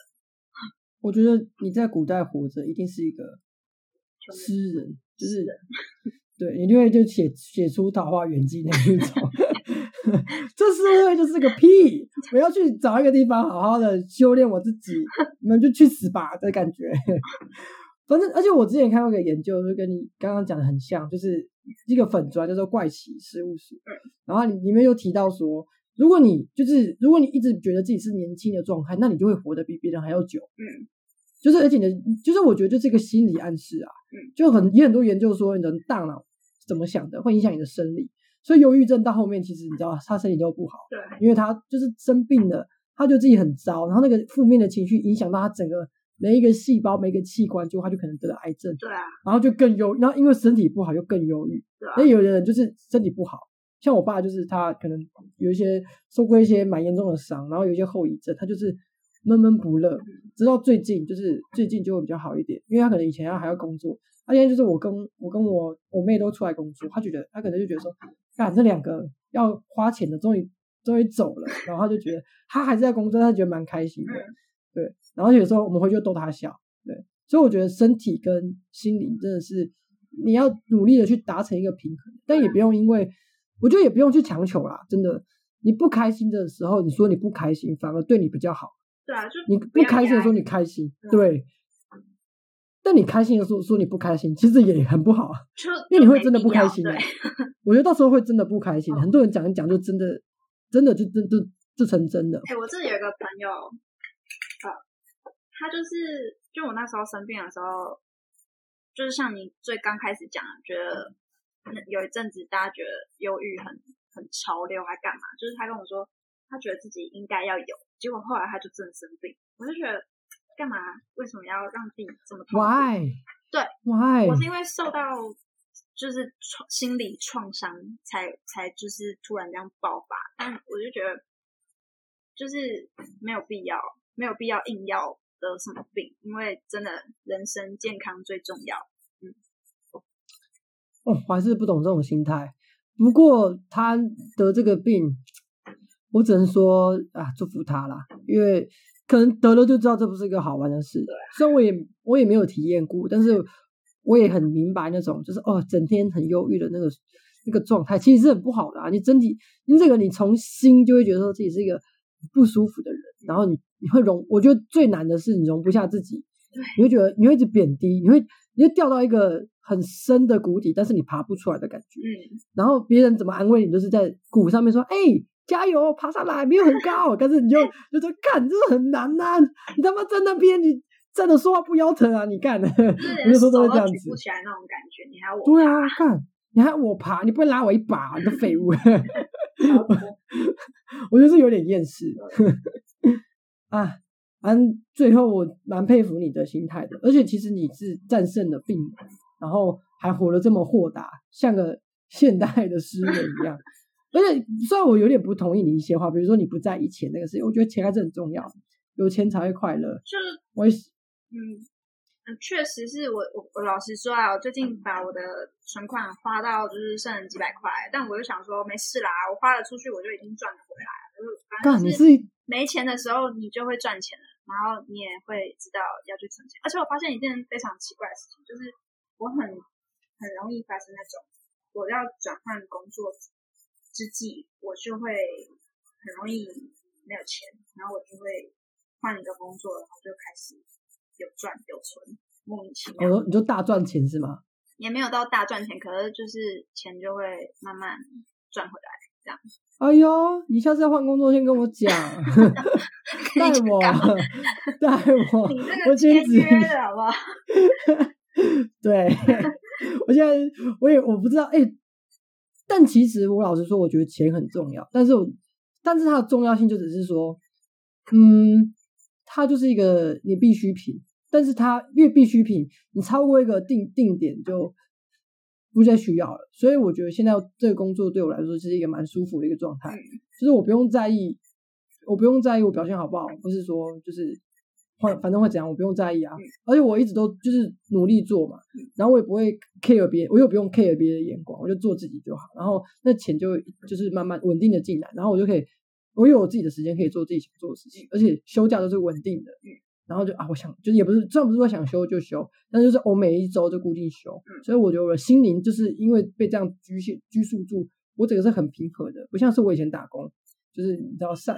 我觉得你在古代活着，一定是一个诗人，就是人对你就会就写写出《桃花源记》那一种。这社会就是个屁！我要去找一个地方好好的修炼我自己，你们就去死吧的感觉。反正，而且我之前看过一个研究，就跟你刚刚讲的很像，就是一个粉砖叫做怪奇事务所，然后里面又提到说，如果你就是如果你一直觉得自己是年轻的状态，那你就会活得比别人还要久。嗯，就是而且你的，就是我觉得这是一个心理暗示啊。嗯，就很也很多研究说你的大脑怎么想的会影响你的生理，所以忧郁症到后面其实你知道他身体都不好，对，因为他就是生病了，他就自己很糟，然后那个负面的情绪影响到他整个每一个细胞、每一个器官，就他就可能得了癌症，对啊，然后就更忧，然后因为身体不好就更忧郁。对啊。那，有的人就是身体不好，像我爸就是他可能有一些受过一些蛮严重的伤，然后有一些后遗症，他就是闷闷不乐，直到最近就是最近就会比较好一点，因为他可能以前要还要工作，他现在就是我跟我跟我我妹都出来工作，他觉得他可能就觉得说，干这两个要花钱的终于终于走了，然后他就觉得他还是在工作，他觉得蛮开心的，嗯。对，然后有时候我们回去逗他笑，对，所以我觉得身体跟心灵真的是你要努力的去达成一个平衡，但也不用因为我觉得也不用去强求啦，真的。你不开心的时候，你说你不开心，反而对你比较好。对啊，就你不开心的时候你开心，对。但你开心的时候说你不开心，其实也很不好，因为你会真的不开心。我觉得到时候会真的不开心，很多人讲一讲就真的，真的就真就就成真的。哎，我这里有一个朋友，呃，他就是就我那时候生病的时候，就是像你最刚开始讲，觉得有一阵子大家觉得忧郁很很潮流，还干嘛？就是他跟我说，他觉得自己应该要有，结果后来他就真的生病，我就觉得。干嘛？为什么要让自己这么痛苦？Why？对，Why？我是因为受到就是创心理创伤，才才就是突然这样爆发。但我就觉得，就是没有必要，没有必要硬要得什么病，因为真的人生健康最重要。嗯，哦，我还是不懂这种心态。不过他得这个病，我只能说啊，祝福他啦，因为。可能得了就知道这不是一个好玩的事，虽然我也我也没有体验过，但是我也很明白那种就是哦，整天很忧郁的那个那个状态，其实是很不好的啊。你整体，你这个你从心就会觉得说自己是一个不舒服的人，然后你你会容，我觉得最难的是你容不下自己，你会觉得你会一直贬低，你会你会掉到一个很深的谷底，但是你爬不出来的感觉。嗯，然后别人怎么安慰你，都是在谷上面说，哎。加油，爬上来，没有很高，但是你就就说干，这是很难呐！你他妈在那边，你站着说话不腰疼啊？你干，你就说都是这样子，不起来那种感觉，你还我对啊，干，你还我爬，你不会拉我一把，你个废物！我觉得是有点厌世 啊。反正最后我蛮佩服你的心态的，而且其实你是战胜了病，然后还活得这么豁达，像个 现代的诗人一样。而且，虽然我有点不同意你一些话，比如说你不在意钱那个事情，我觉得钱还是很重要，有钱才会快乐。就是我也嗯嗯，确实是我我我老实说啊，我最近把我的存款花到就是剩几百块，但我就想说没事啦，我花了出去，我就已经赚了回来了。反正是没钱的时候，你就会赚钱了，然后你也会知道要去存钱。而且我发现一件非常奇怪的事情，就是我很很容易发生那种我要转换工作。之际，我就会很容易没有钱，然后我就会换一个工作，然后就开始有赚有存，莫名其妙。哦，你就大赚钱是吗？也没有到大赚钱，可是就是钱就会慢慢赚回来，这样。哎呦，你下次要换工作，先跟我讲，带我，带我，我兼职的好不好？对，我现在我也我不知道，哎。但其实我老实说，我觉得钱很重要，但是我，但是它的重要性就只是说，嗯，它就是一个你必需品，但是它越必需品，你超过一个定定点就不再需要了。所以我觉得现在这个工作对我来说是一个蛮舒服的一个状态，就是我不用在意，我不用在意我表现好不好，不是说就是。反反正会怎样，我不用在意啊。而且我一直都就是努力做嘛，然后我也不会 care 别，我又不用 care 别人的眼光，我就做自己就好。然后那钱就就是慢慢稳定的进来，然后我就可以，我有我自己的时间可以做自己想做的事情，而且休假都是稳定的。然后就啊，我想就是也不是，虽然不是说想休就休，但就是我每一周就固定休。所以我觉得我的心灵就是因为被这样局限拘束住，我整个是很平和的，不像是我以前打工，就是你知道上。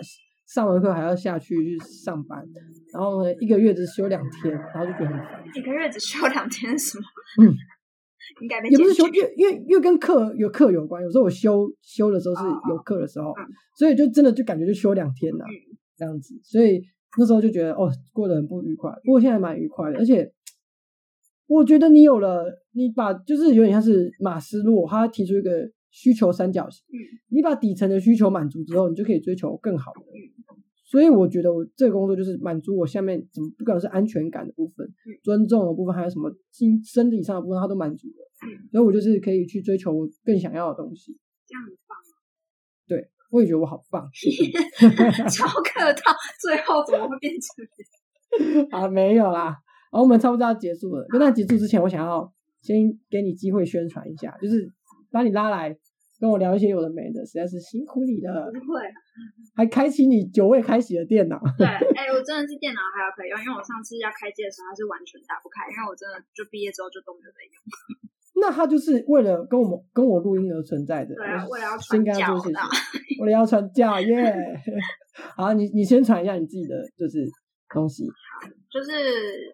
上完课还要下去去上班，然后呢，一个月只休两天，然后就觉得很烦。一个月只休两天是吗？嗯，应该也不是休，因为因为因为跟课有课有关。有时候我休休的时候是有课的时候，所以就真的就感觉就休两天了这样子。所以那时候就觉得哦，过得很不愉快。不过现在蛮愉快的，而且我觉得你有了，你把就是有点像是马斯洛，他提出一个需求三角形，你把底层的需求满足之后，你就可以追求更好的。所以我觉得我这个工作就是满足我下面怎么不管是安全感的部分、尊重的部分，还有什么心生理上的部分，它都满足了。所以我就是可以去追求我更想要的东西。这样很棒。对，我也觉得我好棒。超客套，最后怎么会变成？啊，没有啦。然后我们差不多要结束了。跟那结束之前，我想要先给你机会宣传一下，就是把你拉来。跟我聊一些有的没的，实在是辛苦你了。不会，还开启你久未开启的电脑。对，哎，我真的是电脑还要可以用，因为我上次要开机的时候它是完全打不开，因为我真的就毕业之后就都没有在用。那那他就是为了跟我们跟我录音而存在的。对啊，为了要先传教跟他说谢谢的。，为了要传教耶。好，你你先传一下你自己的就是东西。就是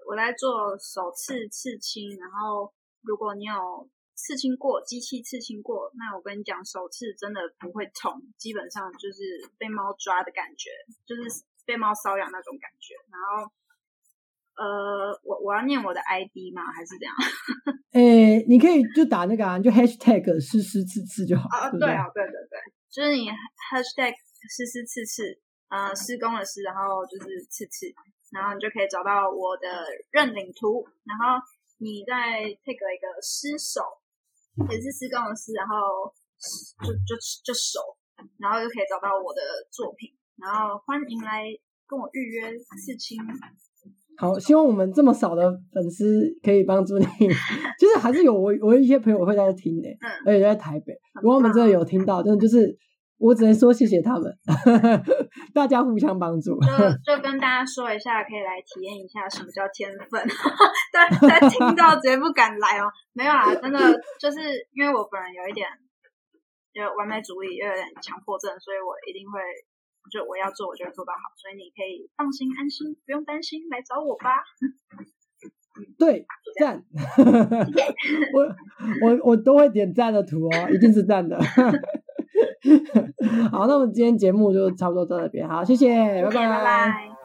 我在做首次刺青，然后如果你有刺青过，机器刺青过，那我跟你讲，首次真的不会痛，基本上就是被猫抓的感觉，就是被猫瘙痒那种感觉。然后，呃，我我要念我的 ID 吗？还是怎样？诶，你可以就打那个啊，就 hashtag 诗诗刺刺就好，啊，对啊，对对对，就是你 hashtag 诗诗刺刺，呃，施工的施，然后就是刺刺，然后你就可以找到我的认领图，然后你再 take 一个失手，也是施工的施，然后就就就手，然后就可以找到我的作品，然后欢迎来跟我预约刺青。好，希望我们这么少的粉丝可以帮助你。就是还是有我我一些朋友会在听的、嗯而且在台北。如果他们真的有听到，真的就是我只能说谢谢他们，大家互相帮助。就 就跟大家说一下，可以来体验一下什么叫天分。大家听到直接不敢来哦，没有啊，真的就是因为我本人有一点就完美主义，又有点强迫症，所以我一定会就我要做，我就会做到好。所以你可以放心安心，不用担心，来找我吧。对，赞！我我我都会点赞的图哦，一定是赞的。好，那我们今天节目就差不多到这边，好，谢谢，拜谢谢拜拜